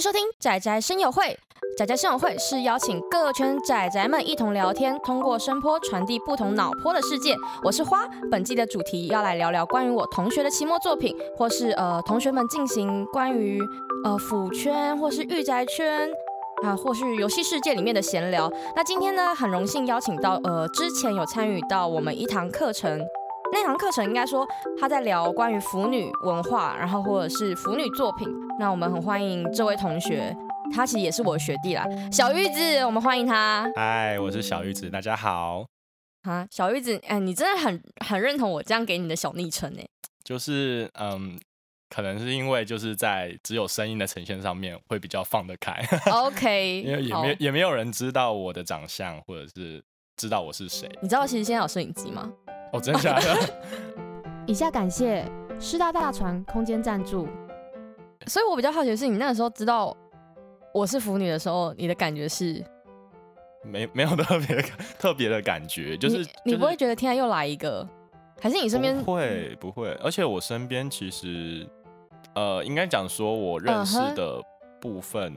收听仔仔声友会。仔仔声友会是邀请各圈仔仔们一同聊天，通过声波传递不同脑波的世界。我是花，本季的主题要来聊聊关于我同学的期末作品，或是呃同学们进行关于呃腐圈或是御宅圈啊，或是游戏世界里面的闲聊。那今天呢，很荣幸邀请到呃之前有参与到我们一堂课程。那堂课程应该说他在聊关于腐女文化，然后或者是腐女作品。那我们很欢迎这位同学，他其实也是我的学弟啦，小玉子，我们欢迎他。嗨，我是小玉子，大家好。啊，小玉子，哎，你真的很很认同我这样给你的小昵称呢？就是嗯，可能是因为就是在只有声音的呈现上面会比较放得开。OK，因为也没也没有人知道我的长相，或者是知道我是谁。你知道其实现在有摄影机吗？哦，真的假的？以下感谢师大大船空间赞助。所以我比较好奇的是，你那个时候知道我是腐女的时候，你的感觉是？没没有特别特别的感觉，就是你不会觉得天啊又来一个，还是你身边会不会？而且我身边其实呃，应该讲说我认识的部分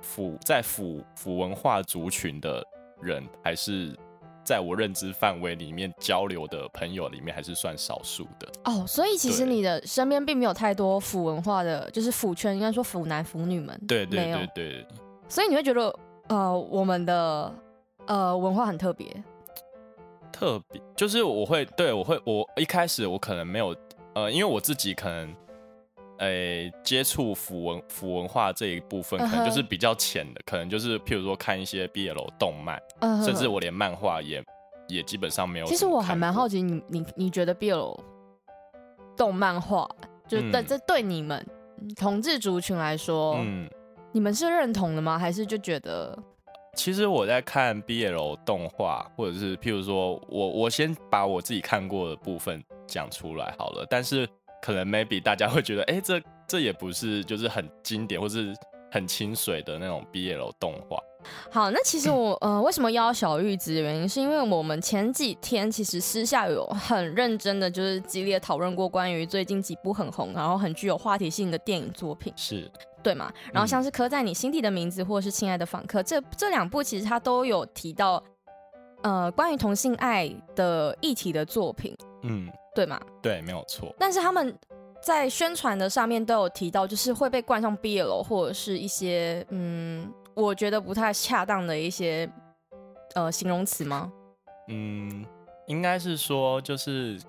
腐在腐腐文化族群的人还是。在我认知范围里面交流的朋友里面，还是算少数的哦。所以其实你的身边并没有太多腐文化的，就是腐圈，应该说腐男腐女们。对对对对。所以你会觉得，呃，我们的呃文化很特别。特别就是我会对我会我一开始我可能没有呃，因为我自己可能。诶，接触腐文腐文化这一部分，可能就是比较浅的，可能就是譬如说看一些 BL 动漫，甚至我连漫画也也基本上没有。其实我还蛮好奇，你你你觉得 BL 动漫画，就对这对你们同志族群来说，嗯，你们是认同的吗？还是就觉得？其实我在看 BL 动画，或者是譬如说我我先把我自己看过的部分讲出来好了，但是。可能 maybe 大家会觉得，哎，这这也不是就是很经典或是很清水的那种 BL 动画。好，那其实我 呃为什么邀小玉子的原因，是因为我们前几天其实私下有很认真的就是激烈讨论过关于最近几部很红，然后很具有话题性的电影作品，是对嘛？然后像是刻在你心底的名字，或者是亲爱的访客，这这两部其实它都有提到呃关于同性爱的议题的作品，嗯。对吗？对，没有错。但是他们在宣传的上面都有提到，就是会被冠上 BL 或者是一些嗯，我觉得不太恰当的一些呃形容词吗？嗯，应该是说，就是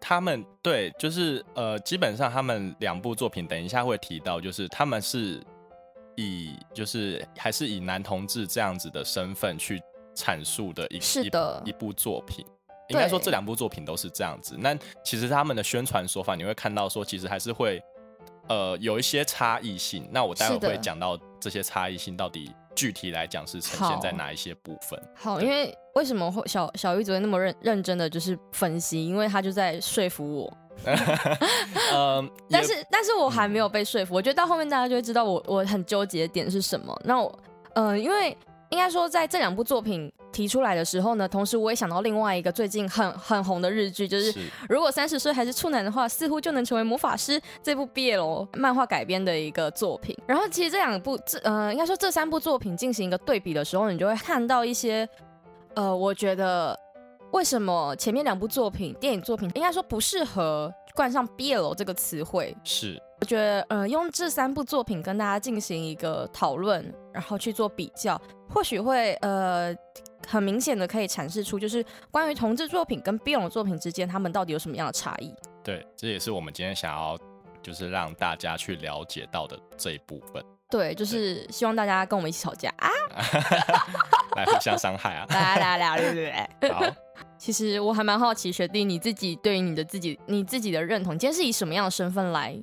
他们对，就是呃，基本上他们两部作品，等一下会提到，就是他们是以就是还是以男同志这样子的身份去阐述的一是的一部作品。应该说这两部作品都是这样子。那其实他们的宣传手法，你会看到说，其实还是会呃有一些差异性。那我待会会讲到这些差异性到底具体来讲是呈现在哪一些部分。好，因为为什么会小小玉昨天那么认认真的就是分析？因为他就在说服我。嗯 但是但是我还没有被说服。我觉得到后面大家就会知道我我很纠结的点是什么。那我嗯，因为。应该说，在这两部作品提出来的时候呢，同时我也想到另外一个最近很很红的日剧，就是如果三十岁还是处男的话，似乎就能成为魔法师这部 BL 漫画改编的一个作品。然后，其实这两部这呃，应该说这三部作品进行一个对比的时候，你就会看到一些呃，我觉得为什么前面两部作品电影作品应该说不适合冠上 BL 这个词汇是。我觉得，呃，用这三部作品跟大家进行一个讨论，然后去做比较，或许会，呃，很明显的可以阐释出，就是关于同志作品跟 BL 作品之间，他们到底有什么样的差异。对，这也是我们今天想要，就是让大家去了解到的这一部分。对，就是希望大家跟我们一起吵架啊，来互相伤害啊，来来来，对对对。好，其实我还蛮好奇，学弟你自己对于你的自己，你自己的认同，今天是以什么样的身份来？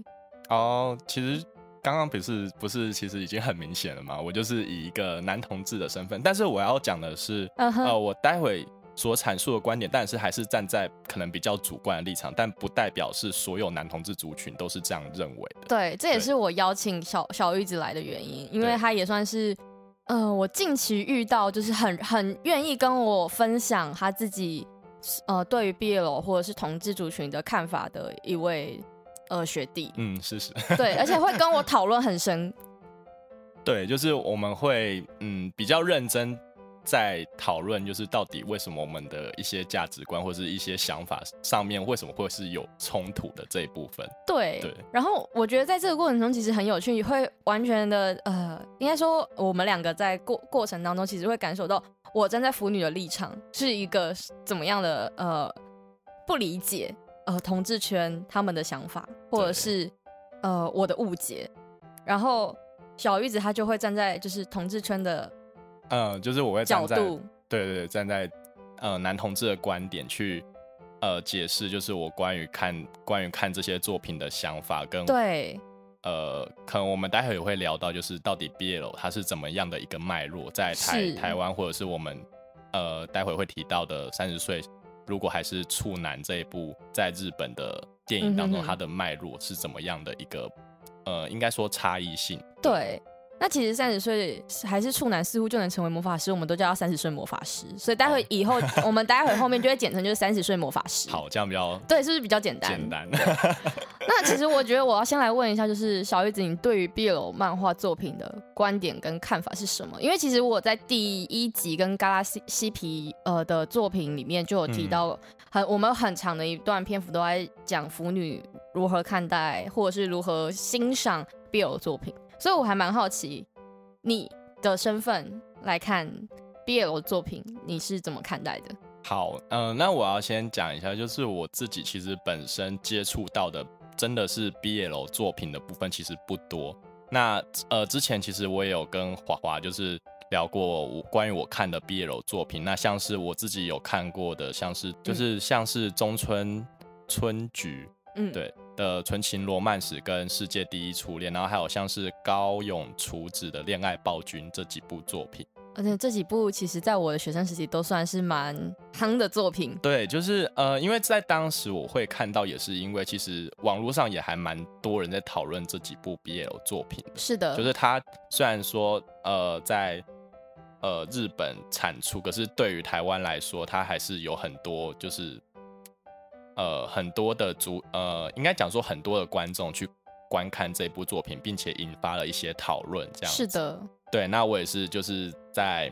哦，其实刚刚不是不是，其实已经很明显了嘛。我就是以一个男同志的身份，但是我要讲的是，呃，我待会所阐述的观点，但是还是站在可能比较主观的立场，但不代表是所有男同志族群都是这样认为的。对，这也是我邀请小小玉子来的原因，因为他也算是，呃，我近期遇到就是很很愿意跟我分享他自己，呃，对于 BL 或者是同志族群的看法的一位。呃，学弟，嗯，是是，对，而且会跟我讨论很深。对 对，就是我们会嗯比较认真。在讨论就是到底为什么我们的一些价值观或者是一些想法上面为什么会是有冲突的这一部分。对对。然后我觉得在这个过程中其实很有趣，会完全的呃，应该说我们两个在过过程当中其实会感受到我站在腐女的立场是一个怎么样的呃不理解呃同志圈他们的想法，或者是呃我的误解。然后小玉子她就会站在就是同志圈的。嗯，就是我会站在对对对，站在呃男同志的观点去呃解释，就是我关于看关于看这些作品的想法跟对呃，可能我们待会也会聊到，就是到底 BL 它是怎么样的一个脉络，在台台湾或者是我们呃待会会提到的三十岁如果还是处男这一部在日本的电影当中，它的脉络是怎么样的一个呃，应该说差异性对。那其实三十岁还是处男，似乎就能成为魔法师，我们都叫他三十岁魔法师。所以待会以后，我们待会后面就会简称就是三十岁魔法师。好，这样比较对，是不是比较简单？简单。那其实我觉得我要先来问一下，就是小玉子，你对于 BL 漫画作品的观点跟看法是什么？因为其实我在第一集跟嘎拉西西皮呃的作品里面就有提到，很我们很长的一段篇幅都在讲腐女如何看待或者是如何欣赏 BL 作品。所以我还蛮好奇，你的身份来看 BL 作品，你是怎么看待的？好，嗯，那我要先讲一下，就是我自己其实本身接触到的，真的是 BL 作品的部分其实不多。那呃，之前其实我也有跟华华就是聊过关于我看的 BL 作品，那像是我自己有看过的，像是就是像是中村春菊，嗯，对。的纯情罗曼史跟世界第一初恋，然后还有像是高永厨子的恋爱暴君这几部作品，而且这几部其实在我的学生时期都算是蛮夯的作品。对，就是呃，因为在当时我会看到，也是因为其实网络上也还蛮多人在讨论这几部 BL 作品。是的，就是它虽然说呃在呃日本产出，可是对于台湾来说，它还是有很多就是。呃，很多的主呃，应该讲说很多的观众去观看这部作品，并且引发了一些讨论，这样是的，对。那我也是就是在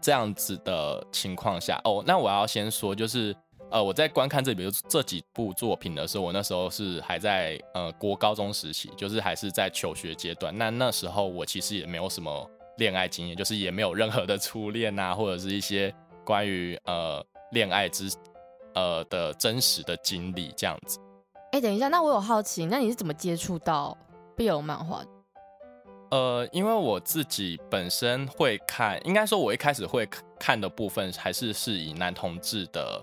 这样子的情况下哦。那我要先说，就是呃，我在观看这比如这几部作品的时候，我那时候是还在呃国高中时期，就是还是在求学阶段。那那时候我其实也没有什么恋爱经验，就是也没有任何的初恋啊，或者是一些关于呃恋爱之。呃的真实的经历这样子，哎，等一下，那我有好奇，那你是怎么接触到 BL 漫画？呃，因为我自己本身会看，应该说，我一开始会看的部分还是是以男同志的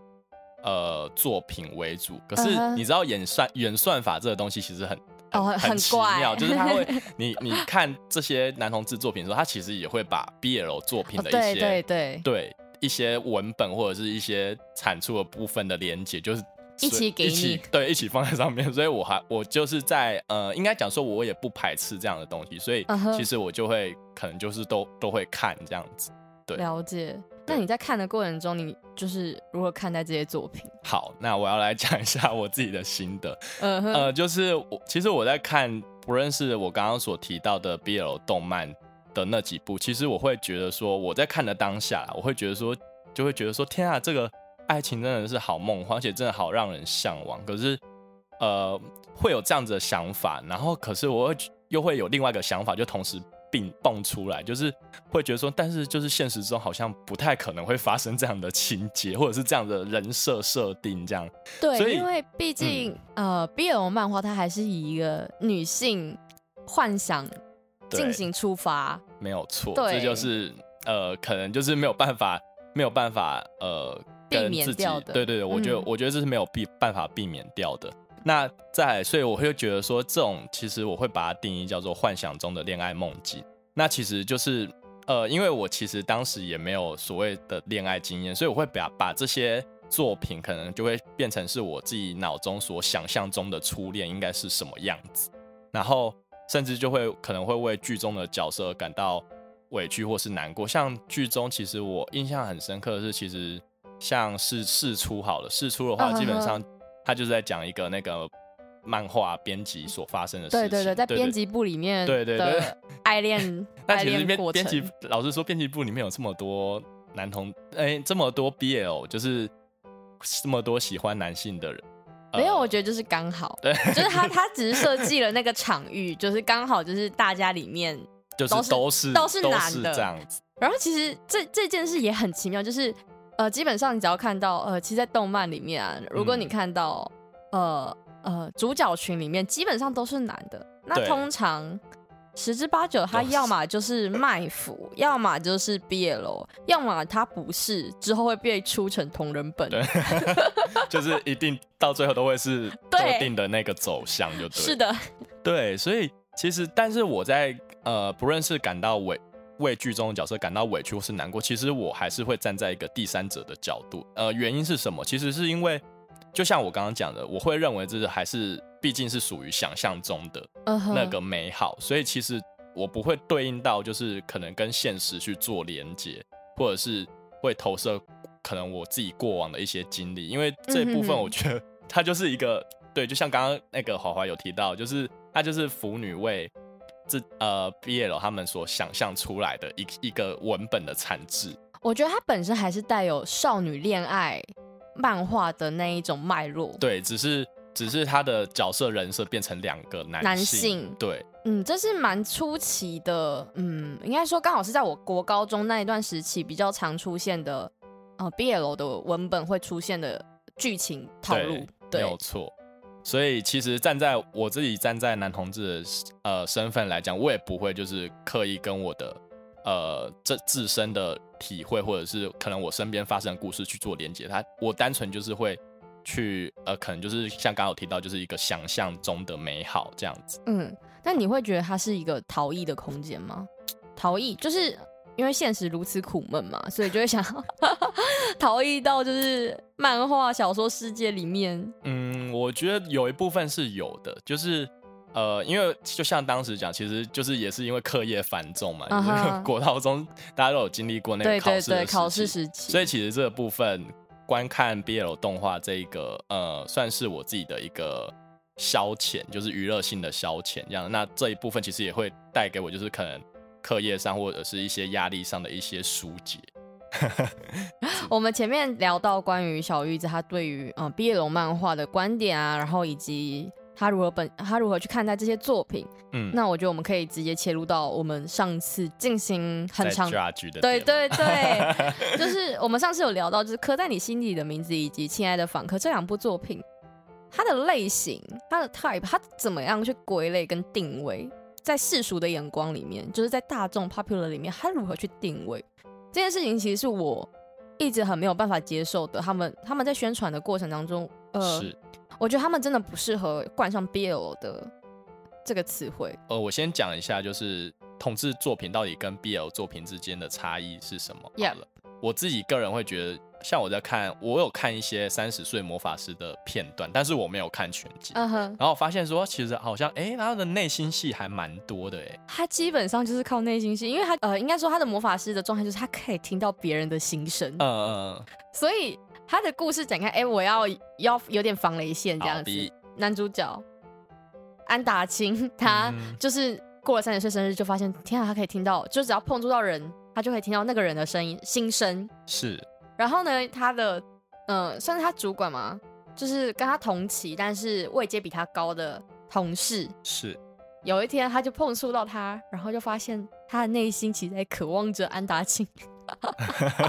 呃作品为主。可是你知道演算演算法这个东西其实很哦很奇妙，就是他会 你你看这些男同志作品的时候，他其实也会把 BL 作品的一些对对对。一些文本或者是一些产出的部分的连接，就是一起给你对一起放在上面，所以我还我就是在呃，应该讲说我也不排斥这样的东西，所以其实我就会可能就是都都会看这样子。对，了解。那你在看的过程中，你就是如何看待这些作品？好，那我要来讲一下我自己的心得。呃，就是我其实我在看，不论是我刚刚所提到的 BL 动漫。的那几部，其实我会觉得说，我在看的当下，我会觉得说，就会觉得说，天啊，这个爱情真的是好梦幻，而且真的好让人向往。可是，呃，会有这样子的想法，然后，可是我会又会有另外一个想法，就同时并蹦出来，就是会觉得说，但是就是现实中好像不太可能会发生这样的情节，或者是这样的人设设定这样。对，因为毕竟呃，BL 漫画它还是以一个女性幻想。进行出发，没有错，这就是呃，可能就是没有办法，没有办法呃，避免掉的。对对对，我觉得我觉得这是没有避办法避免掉的。那在，所以我会觉得说，这种其实我会把它定义叫做幻想中的恋爱梦境。那其实就是呃，因为我其实当时也没有所谓的恋爱经验，所以我会把把这些作品可能就会变成是我自己脑中所想象中的初恋应该是什么样子，然后。甚至就会可能会为剧中的角色感到委屈或是难过。像剧中，其实我印象很深刻的是，其实像是试出好了，试出的话，基本上他就是在讲一个那个漫画编辑所发生的事情。对对对，在编辑部里面，对对对，爱恋，但其实编编辑老实说，编辑部里面有这么多男同，哎，这么多 BL，就是这么多喜欢男性的人。没有，我觉得就是刚好，对，就是他他只是设计了那个场域，就是刚好就是大家里面就是都是都是男的这样子。然后其实这这件事也很奇妙，就是呃，基本上你只要看到呃，其实，在动漫里面啊，如果你看到呃呃主角群里面基本上都是男的，那通常十之八九他要么就是卖腐，要么就是 BL，要么他不是，之后会被出成同人本，对，就是一定到最后都会是 特定的那个走向，就对，是的，对，所以其实但是我在呃不论是感到委。为剧中的角色感到委屈或是难过，其实我还是会站在一个第三者的角度。呃，原因是什么？其实是因为，就像我刚刚讲的，我会认为这是还是毕竟是属于想象中的那个美好，所以其实我不会对应到就是可能跟现实去做连接，或者是会投射可能我自己过往的一些经历，因为这部分我觉得 它就是一个对，就像刚刚那个华华有提到，就是它就是腐女为。这呃，BL 他们所想象出来的一一个文本的产质，我觉得它本身还是带有少女恋爱漫画的那一种脉络。对，只是只是他的角色人设变成两个男男性。对，嗯，这是蛮出奇的。嗯，应该说刚好是在我国高中那一段时期比较常出现的，呃，BL 的文本会出现的剧情套路。对没有错。所以其实站在我自己站在男同志的呃身份来讲，我也不会就是刻意跟我的呃这自身的体会，或者是可能我身边发生的故事去做连接。他我单纯就是会去呃，可能就是像刚刚有提到，就是一个想象中的美好这样子。嗯，那你会觉得它是一个逃逸的空间吗？逃逸就是。因为现实如此苦闷嘛，所以就会想 逃逸到就是漫画小说世界里面。嗯，我觉得有一部分是有的，就是呃，因为就像当时讲，其实就是也是因为课业繁重嘛，国高中大家都有经历过那个考试考试时期，所以其实这个部分观看 BL 动画这一个呃，算是我自己的一个消遣，就是娱乐性的消遣这样。那这一部分其实也会带给我，就是可能。课业上或者是一些压力上的一些疏解。我们前面聊到关于小玉子她对于嗯毕业龙漫画的观点啊，然后以及他如何本他如何去看待这些作品。嗯，那我觉得我们可以直接切入到我们上次进行很长的对对对，就是我们上次有聊到，就是刻在你心底的名字以及亲爱的访客这两部作品，它的类型、它的 type，它怎么样去归类跟定位？在世俗的眼光里面，就是在大众 popular 里面，它如何去定位这件事情，其实是我一直很没有办法接受的。他们他们在宣传的过程当中，呃，我觉得他们真的不适合冠上 BL 的这个词汇。呃，我先讲一下，就是同志作品到底跟 BL 作品之间的差异是什么？好了，我自己个人会觉得。像我在看，我有看一些三十岁魔法师的片段，但是我没有看全集。嗯哼，然后发现说，其实好像，哎，他的内心戏还蛮多的，哎。他基本上就是靠内心戏，因为他，呃，应该说他的魔法师的状态就是他可以听到别人的心声。嗯嗯。所以他的故事展开，哎，我要要有点防雷线这样子。男主角安达清，他就是过了三十岁生日，就发现，天啊，他可以听到，就只要碰触到人，他就可以听到那个人的声音、心声。是。然后呢，他的嗯，算是他主管嘛？就是跟他同期，但是位阶比他高的同事。是。有一天，他就碰触到他，然后就发现他的内心其实在渴望着安达清。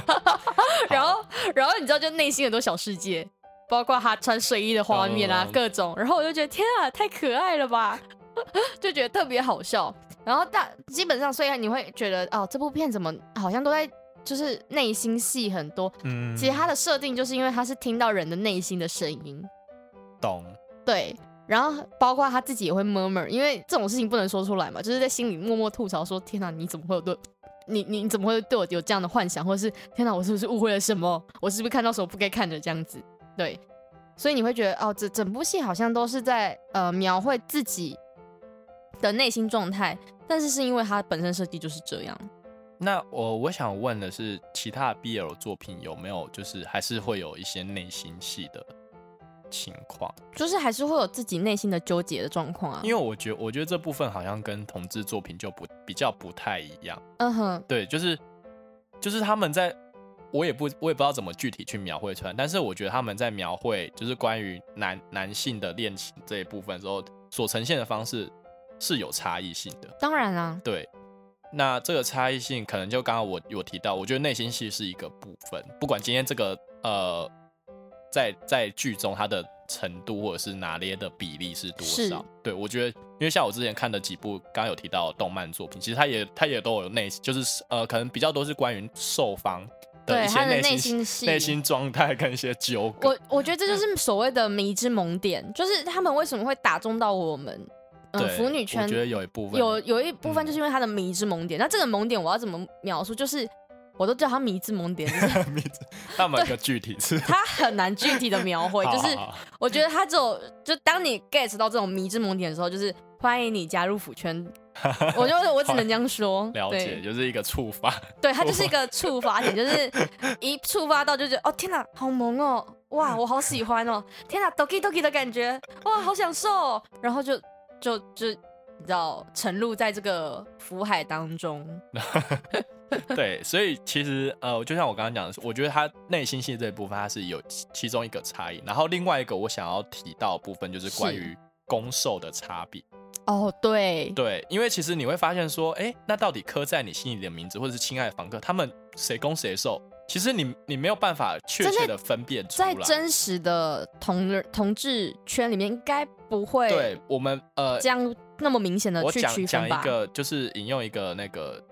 然后，然后你知道，就内心很多小世界，包括他穿睡衣的画面啊，各种。然后我就觉得，天啊，太可爱了吧，就觉得特别好笑。然后大基本上，虽然你会觉得，哦，这部片怎么好像都在。就是内心戏很多，嗯，其实他的设定就是因为他是听到人的内心的声音，懂，对，然后包括他自己也会 murmur，因为这种事情不能说出来嘛，就是在心里默默吐槽说：“天哪，你怎么会有对，你你你怎么会对我有这样的幻想，或者是天哪，我是不是误会了什么？我是不是看到什么不该看的这样子？”对，所以你会觉得哦，这整部戏好像都是在呃描绘自己的内心状态，但是是因为它本身设计就是这样。那我我想问的是，其他 BL 作品有没有就是还是会有一些内心戏的情况，就是还是会有自己内心的纠结的状况啊。因为我觉得，我觉得这部分好像跟同志作品就不比较不太一样。嗯哼，对，就是就是他们在，我也不我也不知道怎么具体去描绘出来，但是我觉得他们在描绘就是关于男男性的恋情这一部分时候，所呈现的方式是有差异性的。当然啊，对。那这个差异性可能就刚刚我有提到，我觉得内心戏是一个部分，不管今天这个呃，在在剧中它的程度或者是拿捏的比例是多少，对我觉得，因为像我之前看的几部刚刚有提到动漫作品，其实它也它也都有内，就是呃，可能比较多是关于受方的一些内心戏、内心状态跟一些纠葛。我我觉得这就是所谓的迷之萌点，就是他们为什么会打中到我们。嗯，腐女圈我觉得有一部分有有一部分就是因为他的迷之萌点。那这个萌点我要怎么描述？就是我都叫它迷之萌点。迷之，那么个具体是？它很难具体的描绘。就是我觉得它只有就当你 get 到这种迷之萌点的时候，就是欢迎你加入腐圈。我就我只能这样说。了解，就是一个触发。对，它就是一个触发点，就是一触发到就觉得哦天哪，好萌哦，哇，我好喜欢哦，天哪，doki doki 的感觉，哇，好享受，然后就。就就你知道沉入在这个福海当中，对，所以其实呃，就像我刚刚讲的，我觉得他内心戏这一部分，它是有其中一个差异。然后另外一个我想要提到部分，就是关于攻受的差别。哦，对对，因为其实你会发现说，哎，那到底刻在你心里的名字，或者是亲爱的房客，他们谁攻谁受？其实你你没有办法确切的分辨出来，在真实的同同志圈里面，应该不会对我们呃这样那么明显的去区分讲一个就是引用一个那个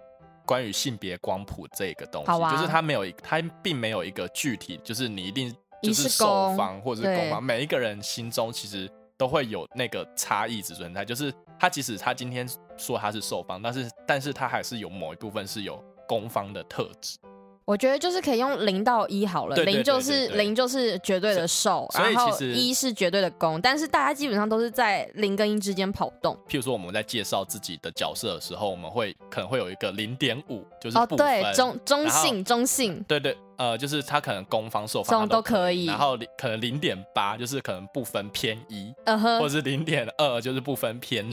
关于性别光谱这个东西，就是它没有它并没有一个具体，就是你一定就是受方或者是攻方，每一个人心中其实都会有那个差异值存在，就是他即使他今天说他是受方，但是但是他还是有某一部分是有攻方的特质。我觉得就是可以用零到一好了，零就是零就是绝对的受，然后一是绝对的攻，但是大家基本上都是在零跟一之间跑动。譬如说我们在介绍自己的角色的时候，我们会可能会有一个零点五，就是哦对中中性中性，对对呃就是他可能攻方受方都可以，然后可能零点八就是可能不分偏一，嗯哼，或者是零点二就是不分偏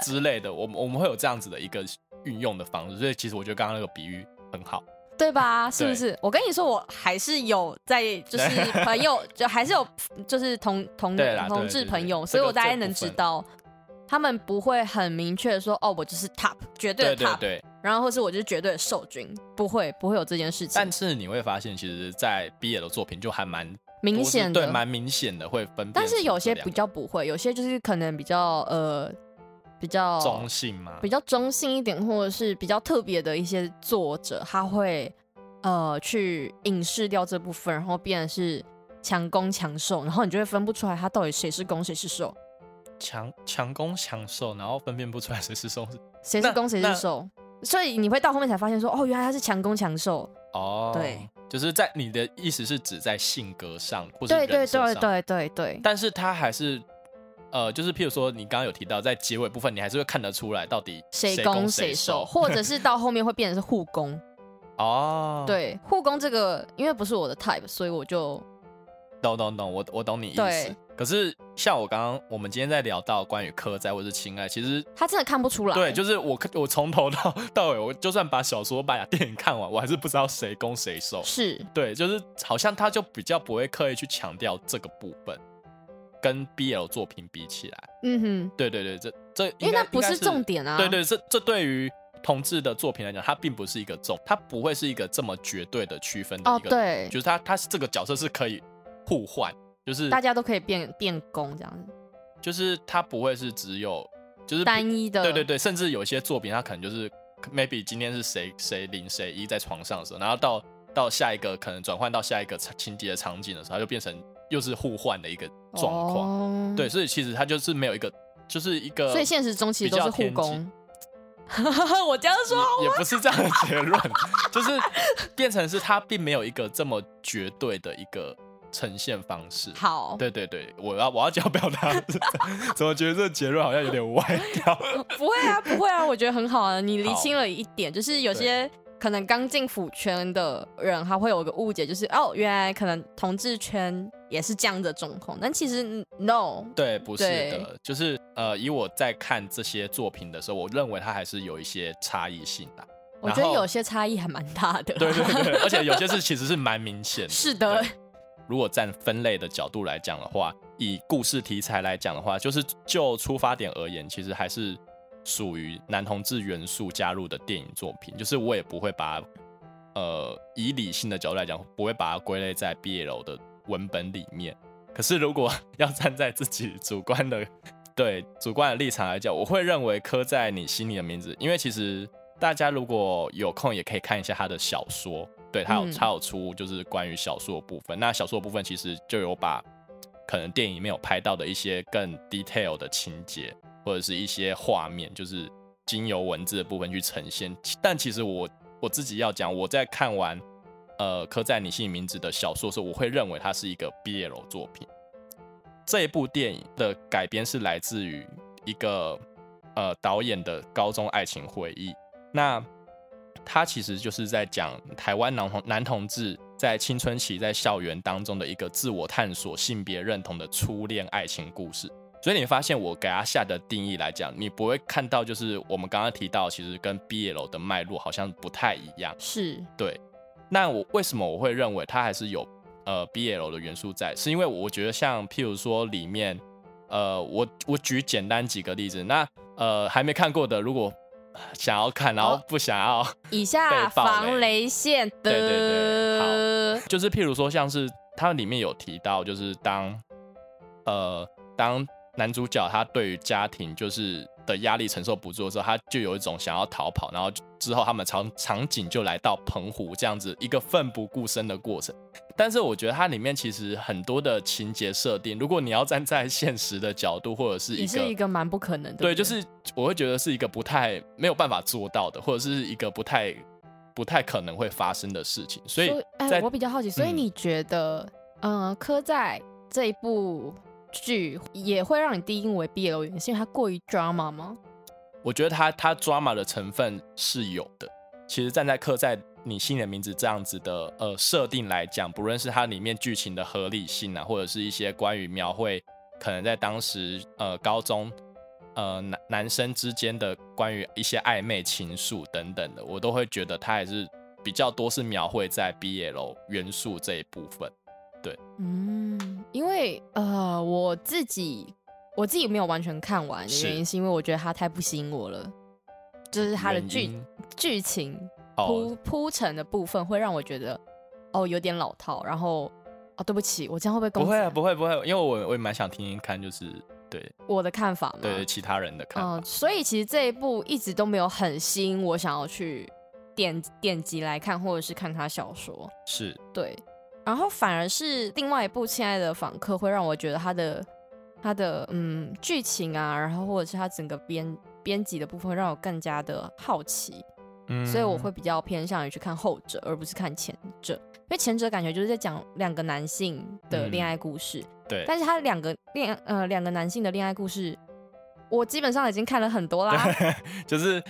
之类的，我们我们会有这样子的一个运用的方式，所以其实我觉得刚刚那个比喻很好。对吧？是不是？我跟你说，我还是有在，就是 朋友，就还是有，就是同同同志朋友，所以我大概能知道，他们不会很明确的说，哦，我就是 top，绝对的 top，然后或是我就是绝对的受君，不会，不会有这件事情。但是你会发现，其实，在毕业的作品就还蛮明显的，对，蛮明显的会分。但是有些比较不会，有些就是可能比较呃。比较中性嘛，比较中性一点，或者是比较特别的一些作者，他会呃去影视掉这部分，然后变是强攻强受，然后你就会分不出来他到底谁是攻谁是受。强强攻强受，然后分辨不出来谁是受，谁是攻谁是受，所以你会到后面才发现说，哦，原来他是强攻强受。哦，对，就是在你的意思是指在性格上或者对对对对对对，但是他还是。呃，就是譬如说，你刚刚有提到，在结尾部分，你还是会看得出来到底谁攻谁受，或者 是到后面会变成是护攻。哦，对，护攻这个，因为不是我的 type，所以我就懂懂懂，我我懂你意思。可是像我刚刚，我们今天在聊到关于科在或者是情爱，其实他真的看不出来。对，就是我我从头到到尾，我就算把小说、把电影看完，我还是不知道谁攻谁受。是，对，就是好像他就比较不会刻意去强调这个部分。跟 BL 作品比起来，嗯哼，对对对，这这因为那不是重点啊。对对，这这对于同志的作品来讲，它并不是一个重，它不会是一个这么绝对的区分的一个。哦，对，就是它它是这个角色是可以互换，就是大家都可以变变攻这样子。就是它不会是只有就是单一的。对对对，甚至有些作品它可能就是 maybe 今天是谁谁零谁一在床上的时候，然后到到下一个可能转换到下一个情节的场景的时候，它就变成。又是互换的一个状况，对，所以其实它就是没有一个，就是一个，所以现实中其实都是护工。我这样说也不是这样的结论，就是变成是它并没有一个这么绝对的一个呈现方式。好，对对对，我要我要讲表达，怎么觉得这个结论好像有点歪掉？不会啊，不会啊，我觉得很好啊，你理清了一点，就是有些。可能刚进腐圈的人，他会有个误解，就是哦，原来可能同志圈也是这样的状况，但其实 no，对，不是的，就是呃，以我在看这些作品的时候，我认为它还是有一些差异性的。我觉得有些差异还蛮大的，对对对，而且有些是其实是蛮明显的。是的，如果站分类的角度来讲的话，以故事题材来讲的话，就是就出发点而言，其实还是。属于男同志元素加入的电影作品，就是我也不会把，呃，以理性的角度来讲，不会把它归类在 BL 的文本里面。可是如果要站在自己主观的，对主观的立场来讲，我会认为刻在你心里的名字，因为其实大家如果有空也可以看一下他的小说，对他有他有出就是关于小说的部分。那小说的部分其实就有把可能电影没有拍到的一些更 detail 的情节。或者是一些画面，就是经由文字的部分去呈现。但其实我我自己要讲，我在看完呃刻在你心里名字的小说的时，候，我会认为它是一个 BL 作品。这一部电影的改编是来自于一个呃导演的高中爱情回忆。那他其实就是在讲台湾男同男同志在青春期在校园当中的一个自我探索性别认同的初恋爱情故事。所以你发现我给他下的定义来讲，你不会看到就是我们刚刚提到，其实跟 BL 的脉络好像不太一样。是对。那我为什么我会认为它还是有呃 BL 的元素在？是因为我觉得像譬如说里面，呃，我我举简单几个例子。那呃还没看过的，如果想要看，然后不想要，以下防雷线的，对对对，好，就是譬如说像是它里面有提到，就是当呃当。男主角他对于家庭就是的压力承受不住的时候，他就有一种想要逃跑，然后之后他们场场景就来到澎湖这样子一个奋不顾身的过程。但是我觉得它里面其实很多的情节设定，如果你要站在 现实的角度，或者是一个是一个蛮不可能的，对，就是我会觉得是一个不太没有办法做到的，或者是一个不太不太可能会发生的事情。所以，哎，我比较好奇，所以你觉得，嗯，刻在这一部。剧也会让你定义为 BL 原因，是因为它过于 drama 吗？我觉得它它 drama 的成分是有的。其实站在刻在你心里的名字这样子的呃设定来讲，不论是它里面剧情的合理性啊，或者是一些关于描绘可能在当时呃高中呃男男生之间的关于一些暧昧情愫等等的，我都会觉得他还是比较多是描绘在 BL 元素这一部分。对，嗯，因为呃，我自己我自己没有完全看完的原因，是。因为我觉得他太不吸引我了，就是他的剧剧情铺铺陈的部分会让我觉得哦有点老套，然后哦对不起，我这样会不会不会啊？不会不会，因为我我也蛮想听听看，就是对。我的看法嘛，对其他人的看法，所以其实这一部一直都没有很吸引我，想要去点点击来看，或者是看他小说，是。对。然后反而是另外一部《亲爱的访客》会让我觉得他的他的嗯剧情啊，然后或者是他整个编编辑的部分让我更加的好奇，嗯，所以我会比较偏向于去看后者，而不是看前者，因为前者感觉就是在讲两个男性的恋爱故事，对，但是他两个恋呃两个男性的恋爱故事，我基本上已经看了很多啦，就是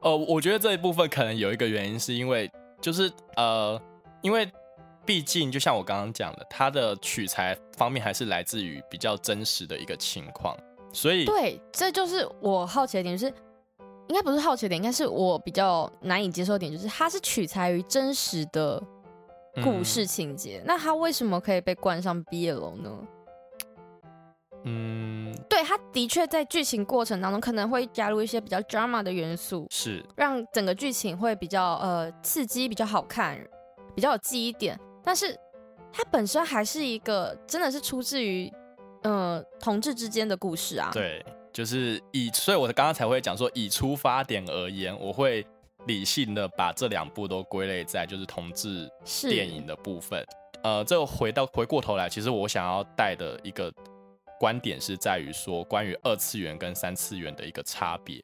呃，我觉得这一部分可能有一个原因是因为就是呃因为。毕竟，就像我刚刚讲的，它的取材方面还是来自于比较真实的一个情况，所以对，这就是我好奇的点，就是应该不是好奇的点，应该是我比较难以接受的点，就是它是取材于真实的故事情节，那它为什么可以被冠上 BL 呢？嗯，对，他的确在剧情过程当中可能会加入一些比较 drama 的元素，是让整个剧情会比较呃刺激，比较好看，比较有记忆点。但是它本身还是一个真的是出自于呃同志之间的故事啊。对，就是以，所以我刚刚才会讲说，以出发点而言，我会理性的把这两部都归类在就是同志电影的部分。呃，这回到回过头来，其实我想要带的一个观点是在于说，关于二次元跟三次元的一个差别。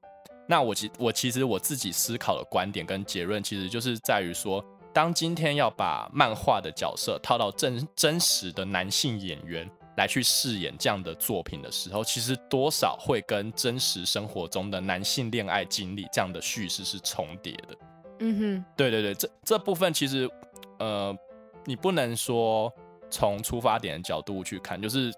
那我其我其实我自己思考的观点跟结论，其实就是在于说。当今天要把漫画的角色套到真真实的男性演员来去饰演这样的作品的时候，其实多少会跟真实生活中的男性恋爱经历这样的叙事是重叠的。嗯哼，对对对，这这部分其实呃，你不能说从出发点的角度去看，就是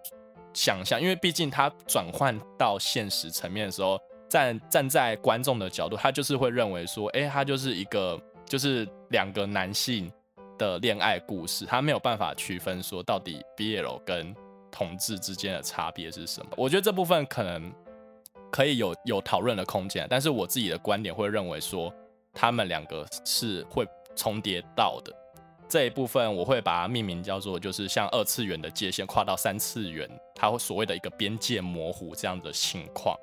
想象，因为毕竟它转换到现实层面的时候，站站在观众的角度，他就是会认为说，哎，他就是一个就是两个男性的恋爱故事，他没有办法区分说到底 BL 跟同志之间的差别是什么。我觉得这部分可能可以有有讨论的空间，但是我自己的观点会认为说。他们两个是会重叠到的这一部分，我会把它命名叫做，就是像二次元的界限跨到三次元，它会所谓的一个边界模糊这样的情况。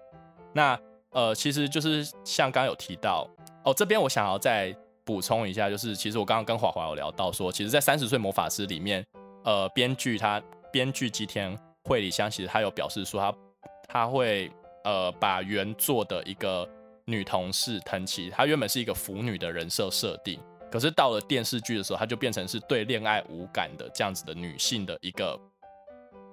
那呃，其实就是像刚刚有提到哦，这边我想要再补充一下，就是其实我刚刚跟华华有聊到说，其实，在三十岁魔法师里面，呃，编剧他编剧吉田惠里香，其实他有表示说，他他会呃把原作的一个。女同事藤崎，她原本是一个腐女的人设设定，可是到了电视剧的时候，她就变成是对恋爱无感的这样子的女性的一个，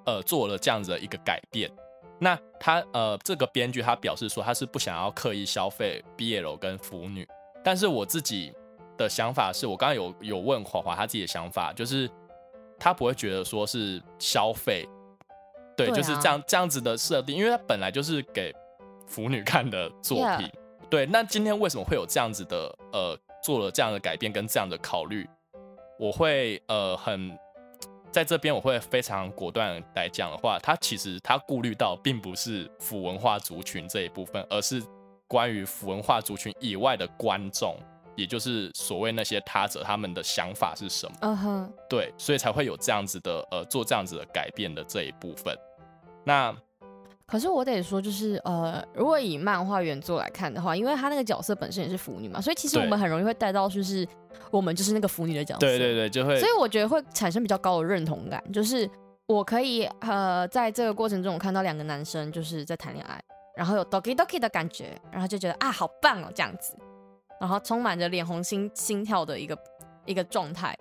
呃，做了这样子的一个改变。那她呃，这个编剧她表示说，她是不想要刻意消费 BL 跟腐女，但是我自己的想法是我刚刚有有问华华她自己的想法，就是她不会觉得说是消费，对，就是这样这样子的设定，因为她本来就是给腐女看的作品。对，那今天为什么会有这样子的呃，做了这样的改变跟这样的考虑？我会呃很在这边我会非常果断来讲的话，他其实他顾虑到并不是腐文化族群这一部分，而是关于腐文化族群以外的观众，也就是所谓那些他者他们的想法是什么？嗯哼，对，所以才会有这样子的呃做这样子的改变的这一部分。那。可是我得说，就是呃，如果以漫画原作来看的话，因为他那个角色本身也是腐女嘛，所以其实我们很容易会带到，就是我们就是那个腐女的角色。对对对，就会。所以我觉得会产生比较高的认同感，就是我可以呃，在这个过程中，我看到两个男生就是在谈恋爱，然后有 doki doki 的感觉，然后就觉得啊，好棒哦，这样子，然后充满着脸红心心跳的一个一个状态，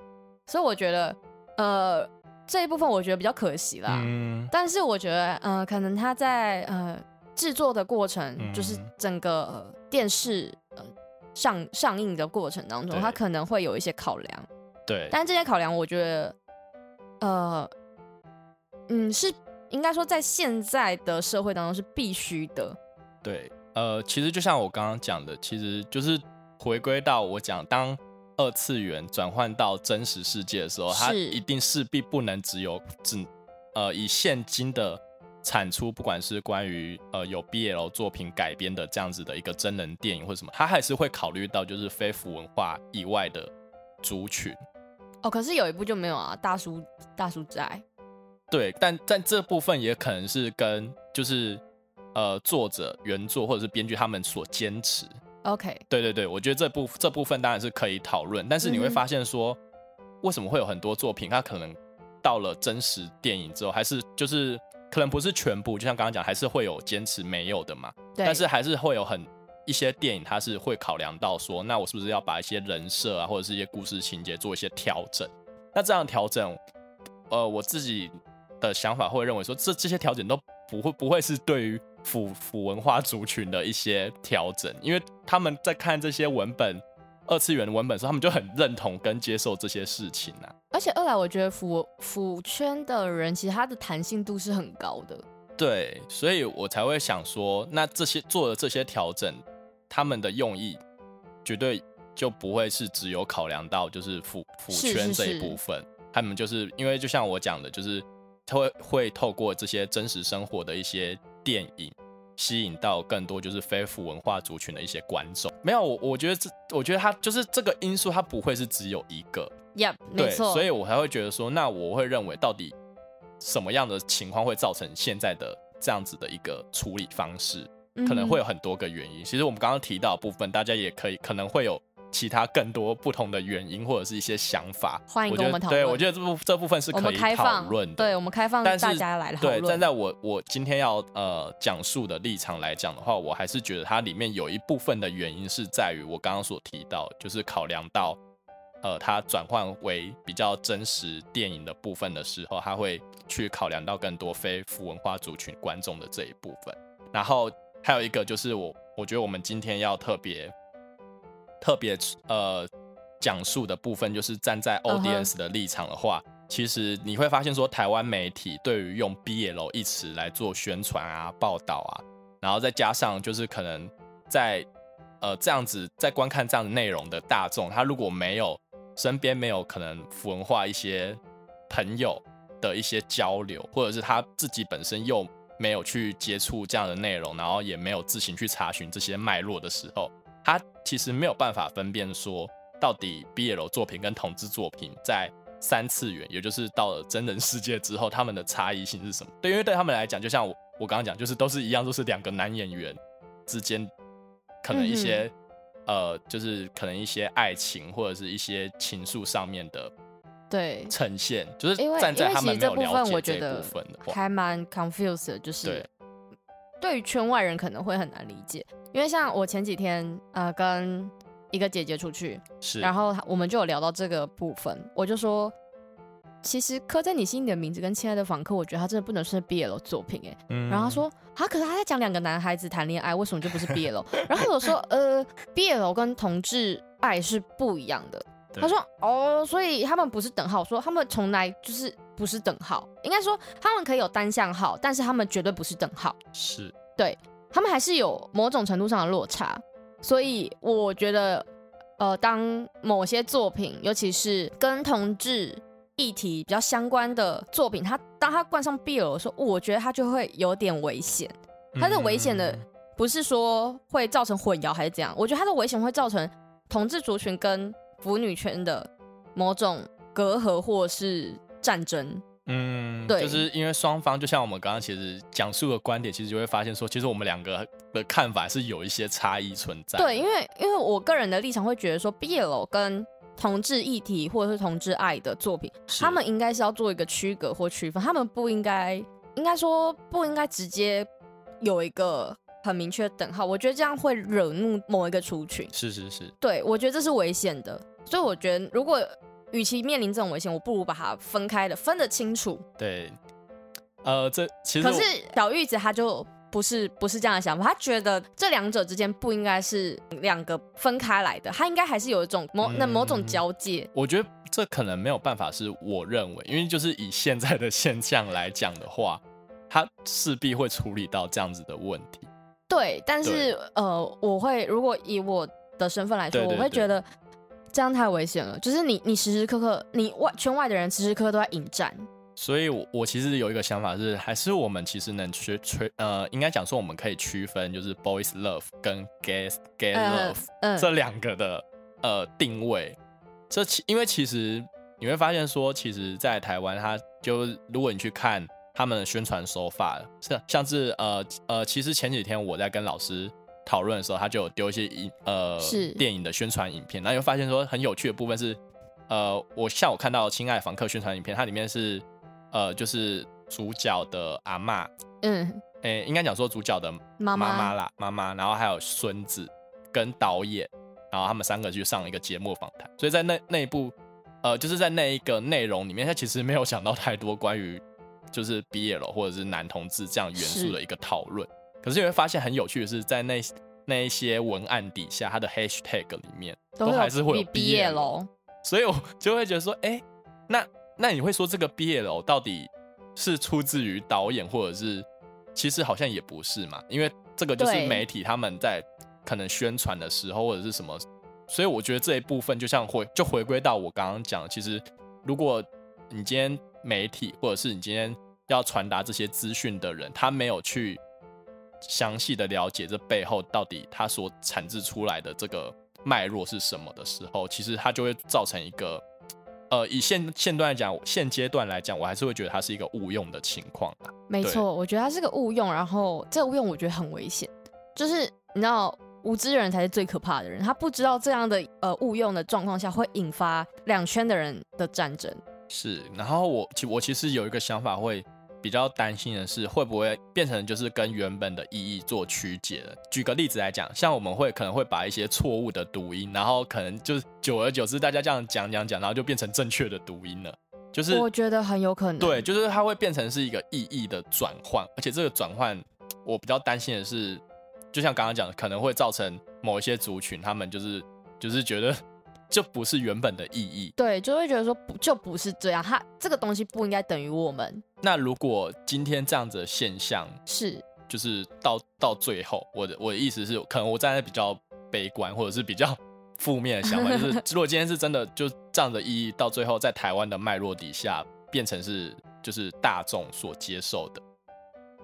所以我觉得呃。这一部分我觉得比较可惜啦，但是我觉得，呃，可能他在呃制作的过程，就是整个电视呃上上映的过程当中，他可能会有一些考量。对，但这些考量，我觉得，呃，嗯，是应该说在现在的社会当中是必须的。对，呃，其实就像我刚刚讲的，其实就是回归到我讲当。二次元转换到真实世界的时候，它一定势必不能只有只呃以现今的产出，不管是关于呃有 BL 作品改编的这样子的一个真人电影或什么，它还是会考虑到就是非腐文化以外的族群。哦，可是有一部就没有啊，大叔大叔在。对，但但这部分也可能是跟就是呃作者原作或者是编剧他们所坚持。OK，对对对，我觉得这部这部分当然是可以讨论，但是你会发现说，为什么会有很多作品，它可能到了真实电影之后，还是就是可能不是全部，就像刚刚讲，还是会有坚持没有的嘛。但是还是会有很一些电影，它是会考量到说，那我是不是要把一些人设啊，或者是一些故事情节做一些调整？那这样调整，呃，我自己的想法会认为说，这这些调整都不会不会是对于。腐腐文化族群的一些调整，因为他们在看这些文本，二次元的文本时，他们就很认同跟接受这些事情啊。而且二来，我觉得腐腐圈的人其实他的弹性度是很高的。对，所以我才会想说，那这些做的这些调整，他们的用意绝对就不会是只有考量到就是腐腐圈这一部分，他们就是因为就像我讲的，就是他会会透过这些真实生活的一些。电影吸引到更多就是非腐文化族群的一些观众，没有我，我觉得这，我觉得它就是这个因素，它不会是只有一个，Yep，没错，所以我才会觉得说，那我会认为到底什么样的情况会造成现在的这样子的一个处理方式，可能会有很多个原因。其实我们刚刚提到部分，大家也可以可能会有。其他更多不同的原因或者是一些想法，欢迎跟我们讨论。对我觉得这部这部分是可以讨论的。对我们开放大家来讨论。对，站在我我今天要呃讲述的立场来讲的话，我还是觉得它里面有一部分的原因是在于我刚刚所提到，就是考量到呃它转换为比较真实电影的部分的时候，它会去考量到更多非腐文化族群观众的这一部分。然后还有一个就是我我觉得我们今天要特别。特别呃讲述的部分，就是站在 audience 的立场的话，其实你会发现说，台湾媒体对于用 BL 一词来做宣传啊、报道啊，然后再加上就是可能在呃这样子在观看这样的内容的大众，他如果没有身边没有可能文化一些朋友的一些交流，或者是他自己本身又没有去接触这样的内容，然后也没有自行去查询这些脉络的时候，他其实没有办法分辨说到底 BL 作品跟同志作品在三次元，也就是到了真人世界之后，他们的差异性是什么？对，因为对他们来讲，就像我我刚刚讲，就是都是一样，都是两个男演员之间可能一些呃，就是可能一些爱情或者是一些情愫上面的。对，呈现就是站在他们这部分，我觉得还蛮 confused，就是对于圈外人可能会很难理解。因为像我前几天呃跟一个姐姐出去，是，然后我们就有聊到这个部分，我就说，其实刻在你心里的名字跟亲爱的访客，我觉得他真的不能是 BL 作品哎。然后他说，啊，可是他在讲两个男孩子谈恋爱，为什么就不是 BL？然后我说，呃，BL 跟同志爱是不一样的。他说：“哦，所以他们不是等号。说他们从来就是不是等号，应该说他们可以有单向号，但是他们绝对不是等号。是对，他们还是有某种程度上的落差。所以我觉得，呃，当某些作品，尤其是跟同志议题比较相关的作品，它当它冠上 BL 的时候，我觉得它就会有点危险。它的危险的不是说会造成混淆还是怎样，我觉得它的危险会造成同志族群跟。”腐女圈的某种隔阂或是战争，嗯，对，就是因为双方就像我们刚刚其实讲述的观点，其实就会发现说，其实我们两个的看法是有一些差异存在。对，因为因为我个人的立场会觉得说，BL 跟同志议题或者是同志爱的作品，他们应该是要做一个区隔或区分，他们不应该，应该说不应该直接有一个。很明确等号，我觉得这样会惹怒某一个族群。是是是，对我觉得这是危险的，所以我觉得如果与其面临这种危险，我不如把它分开的，分得清楚。对，呃，这其实可是小玉子他就不是不是这样的想法，他觉得这两者之间不应该是两个分开来的，他应该还是有一种某那某种交界。我觉得这可能没有办法是我认为，因为就是以现在的现象来讲的话，他势必会处理到这样子的问题。对，但是呃，我会如果以我的身份来说，我会觉得这样太危险了。就是你，你时时刻刻，你外圈外的人时时刻刻都在引战。所以，我我其实有一个想法是，还是我们其实能区区呃，应该讲说我们可以区分，就是 boys love 跟 gay gay love 这两个的呃定位。这其因为其实你会发现说，其实，在台湾，它就如果你去看。他们的宣传手法是像是呃呃，其实前几天我在跟老师讨论的时候，他就有丢一些影呃电影的宣传影片，然后又发现说很有趣的部分是，呃，我像我看到《亲爱房客》宣传影片，它里面是呃就是主角的阿妈，嗯，诶，应该讲说主角的妈妈。啦，妈妈，然后还有孙子跟导演，然后他们三个去上一个节目访谈，所以在那那一部呃就是在那一个内容里面，他其实没有想到太多关于。就是 BL 或者是男同志这样元素的一个讨论，可是你会发现很有趣的是，在那那一些文案底下，它的 hashtag 里面都还是会有毕业楼所以我就会觉得说，哎，那那你会说这个毕业楼到底是出自于导演，或者是其实好像也不是嘛？因为这个就是媒体他们在可能宣传的时候或者是什么，所以我觉得这一部分就像回就回归到我刚刚讲，其实如果你今天媒体或者是你今天要传达这些资讯的人，他没有去详细的了解这背后到底它所产制出来的这个脉络是什么的时候，其实它就会造成一个，呃，以现现段来讲，现阶段来讲，我还是会觉得它是一个误用的情况没错，我觉得它是个误用，然后这个误用我觉得很危险，就是你知道，无知的人才是最可怕的人，他不知道这样的呃误用的状况下会引发两圈的人的战争。是，然后我其我其实有一个想法，会比较担心的是，会不会变成就是跟原本的意义做曲解了？举个例子来讲，像我们会可能会把一些错误的读音，然后可能就是久而久之，大家这样讲讲讲，然后就变成正确的读音了。就是我觉得很有可能，对，就是它会变成是一个意义的转换，而且这个转换，我比较担心的是，就像刚刚讲，可能会造成某一些族群，他们就是。就是觉得 就不是原本的意义。对，就会觉得说不就不是这样，它这个东西不应该等于我们。那如果今天这样子的现象是，就是到到最后，我的我的意思是，可能我站在比较悲观或者是比较负面的想法，就是如果今天是真的就这样的意义，到最后在台湾的脉络底下变成是就是大众所接受的，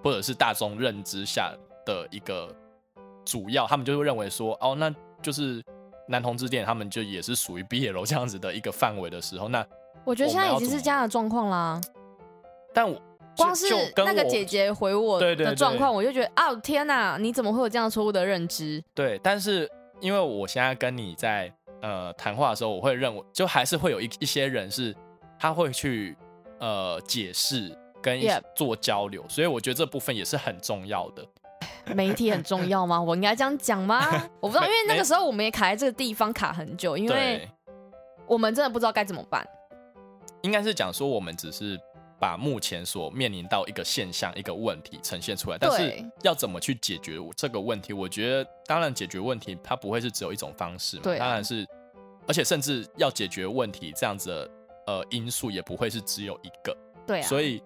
或者是大众认知下的一个。主要他们就会认为说，哦，那就是男同志店，他们就也是属于毕业楼这样子的一个范围的时候，那我觉得现在已经是这样的状况啦。但我光是那个姐姐回我的状况，我就觉得，哦天哪，你怎么会有这样错误的认知？对，但是因为我现在跟你在呃谈话的时候，我会认为，就还是会有一一些人是他会去呃解释跟做交流，所以我觉得这部分也是很重要的。媒体很重要吗？我应该这样讲吗？我不知道，因为那个时候我们也卡在这个地方卡很久，因为我们真的不知道该怎么办。应该是讲说，我们只是把目前所面临到一个现象、一个问题呈现出来，但是要怎么去解决这个问题？我觉得，当然解决问题它不会是只有一种方式，对，当然是，而且甚至要解决问题这样子的呃因素也不会是只有一个，对，所以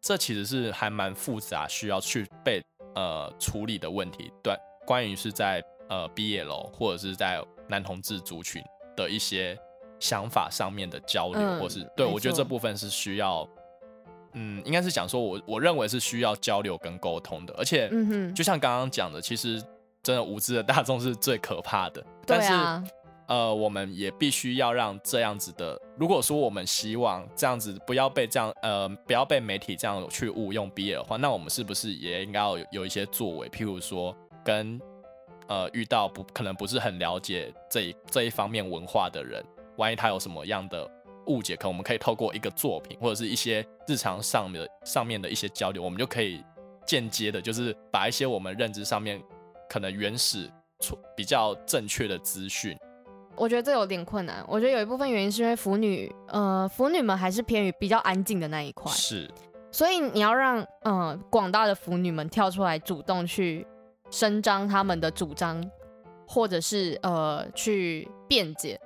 这其实是还蛮复杂，需要去被。呃，处理的问题，对，关于是在呃毕业楼或者是在男同志族群的一些想法上面的交流，或是对我觉得这部分是需要，嗯，应该是讲说，我我认为是需要交流跟沟通的，而且，嗯就像刚刚讲的，其实真的无知的大众是最可怕的，但是。呃，我们也必须要让这样子的。如果说我们希望这样子不要被这样呃不要被媒体这样去误用毕业的话，那我们是不是也应该要有有一些作为？譬如说，跟呃遇到不可能不是很了解这一这一方面文化的人，万一他有什么样的误解，可能我们可以透过一个作品或者是一些日常上的上面的一些交流，我们就可以间接的，就是把一些我们认知上面可能原始错比较正确的资讯。我觉得这有点困难。我觉得有一部分原因是因为腐女，呃，腐女们还是偏于比较安静的那一块，是。所以你要让，呃，广大的腐女们跳出来，主动去伸张他们的主张，或者是呃去辩解。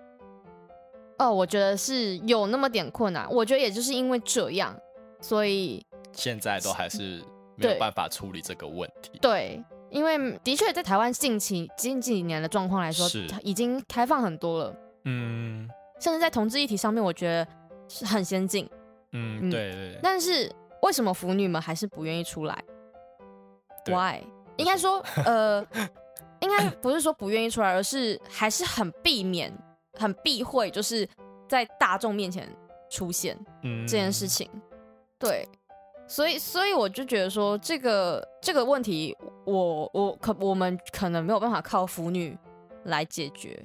哦，我觉得是有那么点困难。我觉得也就是因为这样，所以现在都还是没有办法处理这个问题。对。因为的确，在台湾近期近几年的状况来说，已经开放很多了。嗯，甚至在同志议题上面，我觉得是很先进。嗯，对对。但是为什么腐女们还是不愿意出来？Why？应该说，呃，应该不是说不愿意出来，而是还是很避免、很避讳，就是在大众面前出现这件事情。对。所以，所以我就觉得说，这个这个问题，我我可我们可能没有办法靠腐女来解决。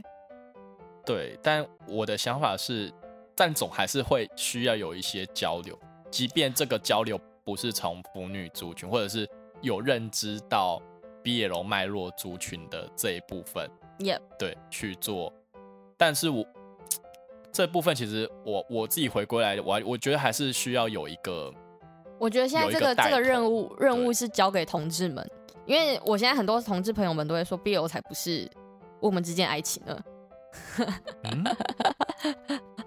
对，但我的想法是，但总还是会需要有一些交流，即便这个交流不是从腐女族群，或者是有认知到毕业楼脉络族群的这一部分，Yep，对，去做。但是我这部分其实我我自己回归来，我我觉得还是需要有一个。我觉得现在这个这个任务任务是交给同志们，因为我现在很多同志朋友们都会说，BL 才不是我们之间爱情呢。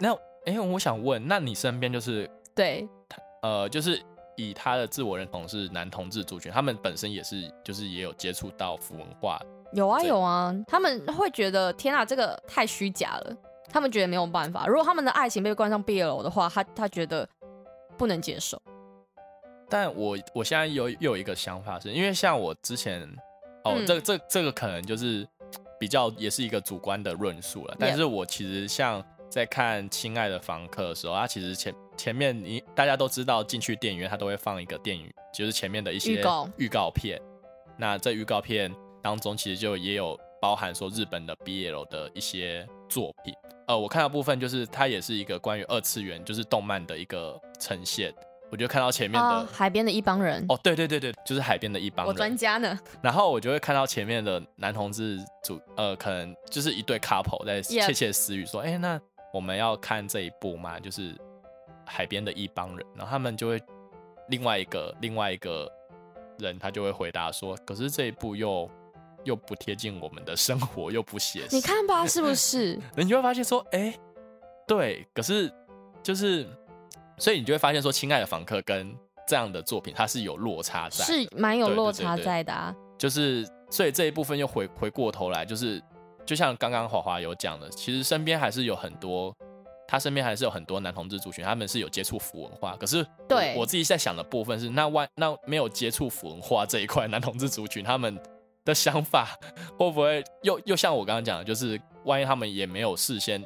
那哎，我想问，那你身边就是对，呃，就是以他的自我认同是男同志族群，他们本身也是，就是也有接触到腐文化，有啊有啊，他们会觉得天啊，这个太虚假了，他们觉得没有办法，如果他们的爱情被冠上 BL 的话，他他觉得不能接受。但我我现在有又有一个想法，是因为像我之前哦，这这这个可能就是比较也是一个主观的论述了。但是我其实像在看《亲爱的房客》的时候，它其实前前面你大家都知道，进去电影院它都会放一个电影，就是前面的一些预告片。那这预告片当中，其实就也有包含说日本的 BL 的一些作品。呃，我看到部分就是它也是一个关于二次元，就是动漫的一个呈现。我就看到前面的海边的一帮人哦，对对对对，就是海边的一帮人。我专家呢。然后我就会看到前面的男同志主，呃，可能就是一对 couple 在窃窃私语，说：“哎，那我们要看这一部嘛？就是海边的一帮人。”然后他们就会另外一个另外一个人，他就会回答说：“可是这一部又又不贴近我们的生活，又不写实。你看吧，是不是？你就会发现说，哎，对，可是就是，所以你就会发现说，《亲爱的房客》跟这样的作品，它是有落差在，是蛮有落差在的啊。就是，所以这一部分又回回过头来，就是就像刚刚华华有讲的，其实身边还是有很多。他身边还是有很多男同志族群，他们是有接触腐文化。可是，对我自己在想的部分是，那万那没有接触腐文化这一块男同志族群，他们的想法会不会又又像我刚刚讲的，就是万一他们也没有事先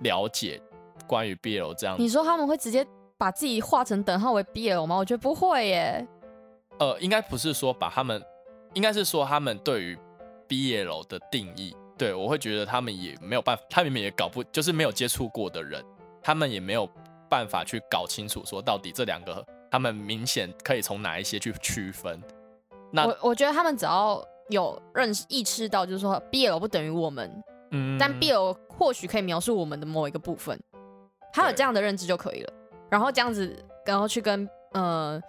了解关于 BL 这样，你说他们会直接把自己画成等号为 BL 吗？我觉得不会耶。呃，应该不是说把他们，应该是说他们对于 BL 的定义。对，我会觉得他们也没有办法，他们也搞不，就是没有接触过的人，他们也没有办法去搞清楚，说到底这两个，他们明显可以从哪一些去区分。那我我觉得他们只要有认识、意识到，就是说 BL 不等于我们，嗯，但 BL 或许可以描述我们的某一个部分，他有这样的认知就可以了。然后这样子，然后去跟呃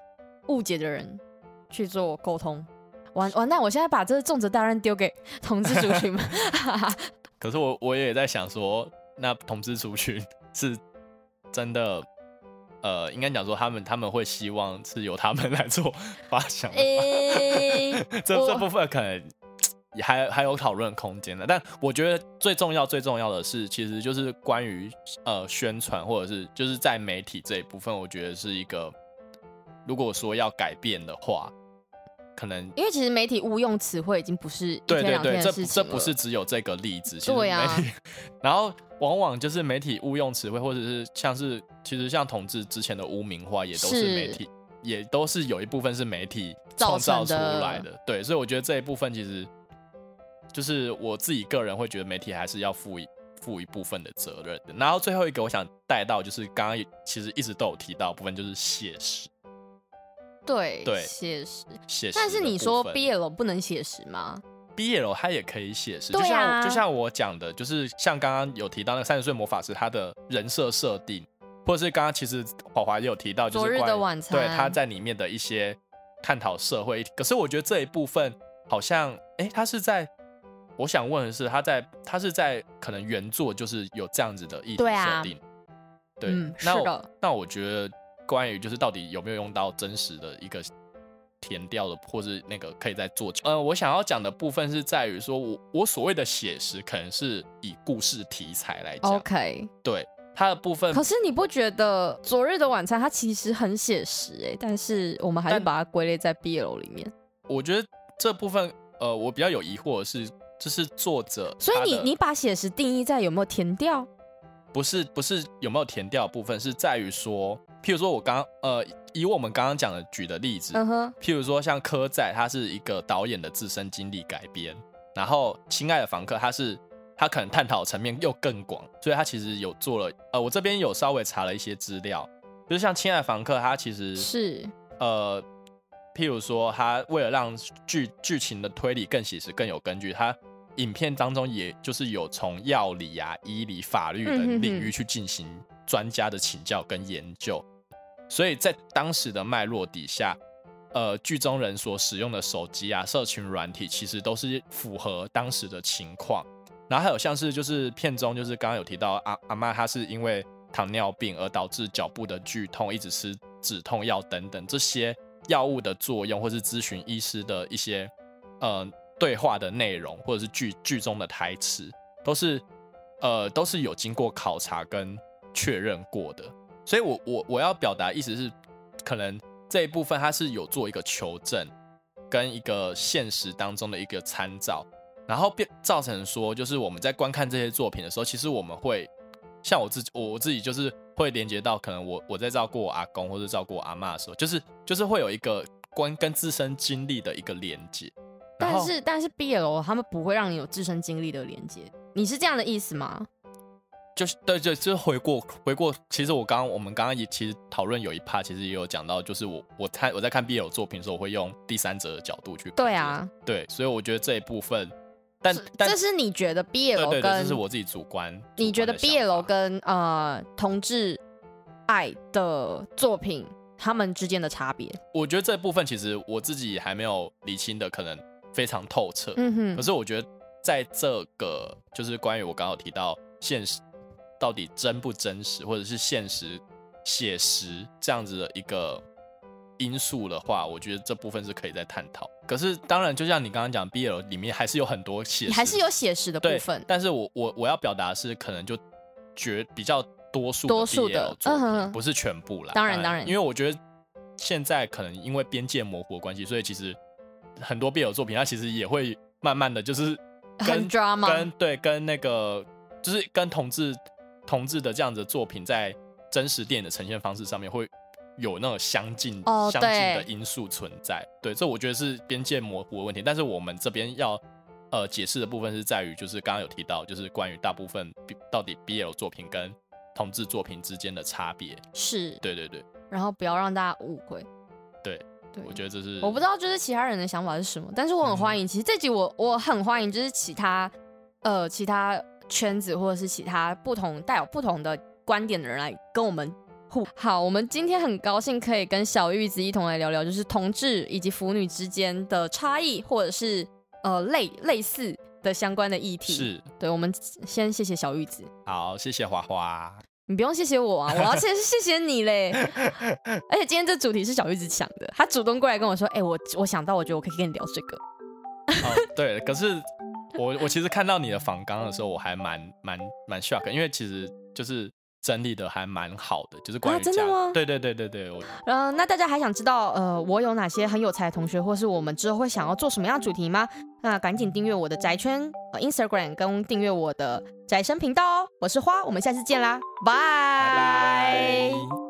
误解的人去做沟通。完完蛋！我现在把这个重责大任丢给同志族群们。可是我我也在想说，那同志族群是真的，呃，应该讲说他们他们会希望是由他们来做发想。这这部分可能还还有讨论空间的。但我觉得最重要最重要的是，其实就是关于呃宣传或者是就是在媒体这一部分，我觉得是一个，如果说要改变的话。可能因为其实媒体误用词汇已经不是对对对，这这不是只有这个例子，对呀。然后往往就是媒体误用词汇，或者是像是其实像同志之前的污名化，也都是媒体，也都是有一部分是媒体创造出来的。对，所以我觉得这一部分其实就是我自己个人会觉得媒体还是要负一负一部分的责任的。然后最后一个我想带到就是刚刚其实一直都有提到部分就是写实。对对，写实写实。但是你说 BL 不能写实吗？BL 它也可以写实，就像就像我讲的，就是像刚刚有提到那个三十岁魔法师他的人设设定，或者是刚刚其实华华也有提到，就是关于对他在里面的一些探讨社会。可是我觉得这一部分好像，哎，他是在，我想问的是，他在他是在可能原作就是有这样子的议题设定，对，那那我觉得。关于就是到底有没有用到真实的一个填掉的，或是那个可以在做？呃，我想要讲的部分是在于说，我我所谓的写实，可能是以故事题材来讲。OK，对它的部分。可是你不觉得《昨日的晚餐》它其实很写实哎？但是我们还是把它归类在 BL 里面。我觉得这部分，呃，我比较有疑惑的是，就是作者。所以你你把写实定义在有没有填调？不是不是有没有填掉部分，是在于说。譬如说，我刚呃，以我们刚刚讲的举的例子，譬如说像柯在，他是一个导演的自身经历改编，然后《亲爱的房客》，他是他可能探讨层面又更广，所以他其实有做了呃，我这边有稍微查了一些资料，就是像《亲爱的房客》，他其实是呃，譬如说他为了让剧剧情的推理更写实、更有根据，他影片当中也就是有从药理啊、医理、法律等领域去进行专家的请教跟研究。所以在当时的脉络底下，呃，剧中人所使用的手机啊、社群软体，其实都是符合当时的情况。然后还有像是就是片中就是刚刚有提到阿阿妈，她是因为糖尿病而导致脚部的剧痛，一直吃止痛药等等这些药物的作用，或是咨询医师的一些呃对话的内容，或者是剧剧中的台词，都是呃都是有经过考察跟确认过的。所以，我我我要表达意思是，可能这一部分它是有做一个求证，跟一个现实当中的一个参照，然后变造成说，就是我们在观看这些作品的时候，其实我们会像我自己，我我自己就是会连接到，可能我我在照顾我阿公或者照顾我阿妈的时候，就是就是会有一个关跟自身经历的一个连接。但是但是 BL 他们不会让你有自身经历的连接，你是这样的意思吗？就是对对，就是回过回过，其实我刚刚我们刚刚也其实讨论有一 part，其实也有讲到，就是我我看我在看 BL 作品的时候，我会用第三者的角度去对啊，对，所以我觉得这一部分，但但这是你觉得 BL 跟这是我自己主观，你觉得 BL 跟呃同志爱的作品他们之间的差别？我觉得这部分其实我自己还没有理清的，可能非常透彻。嗯哼。可是我觉得在这个就是关于我刚刚提到现实到底真不真实，或者是现实写实这样子的一个因素的话，我觉得这部分是可以再探讨。可是当然，就像你刚刚讲，BL 里面还是有很多写，还是有写实的部分。但是我我我要表达是，可能就绝比较多数多数的作品，不是全部啦。当然当然，因为我觉得现在可能因为边界模糊的关系，所以其实很多 BL 作品它其实也会慢慢的就是跟跟对跟那个就是跟同志同志的这样子的作品在真实电影的呈现方式上面会。有那种相近相近的因素存在，对，这我觉得是边界模糊的问题。但是我们这边要呃解释的部分是在于，就是刚刚有提到，就是关于大部分到底 BL 作品跟同志作品之间的差别。是，对对对。然后不要让大家误会。对，我觉得这是我不知道，就是其他人的想法是什么，但是我很欢迎。其实这集我我很欢迎，就是其他呃其他圈子或者是其他不同带有不同的观点的人来跟我们互。好，我们今天很高兴可以跟小玉子一同来聊聊，就是同志以及腐女之间的差异，或者是呃类类似的相关的议题。是，对，我们先谢谢小玉子。好，谢谢花花。你不用谢谢我啊，我要先 谢谢你嘞。而且今天这主题是小玉子想的，他主动过来跟我说，哎，我我想到，我觉得我可以跟你聊这个。哦，对，可是我我其实看到你的访纲的时候，我还蛮蛮蛮 shock，因为其实就是。整理的还蛮好的，就是关于真的吗？对对对对对。嗯，那大家还想知道呃，我有哪些很有才的同学，或是我们之后会想要做什么样的主题吗？那赶紧订阅我的宅圈 Instagram，跟订阅我的宅生频道哦。我是花，我们下次见啦，拜拜。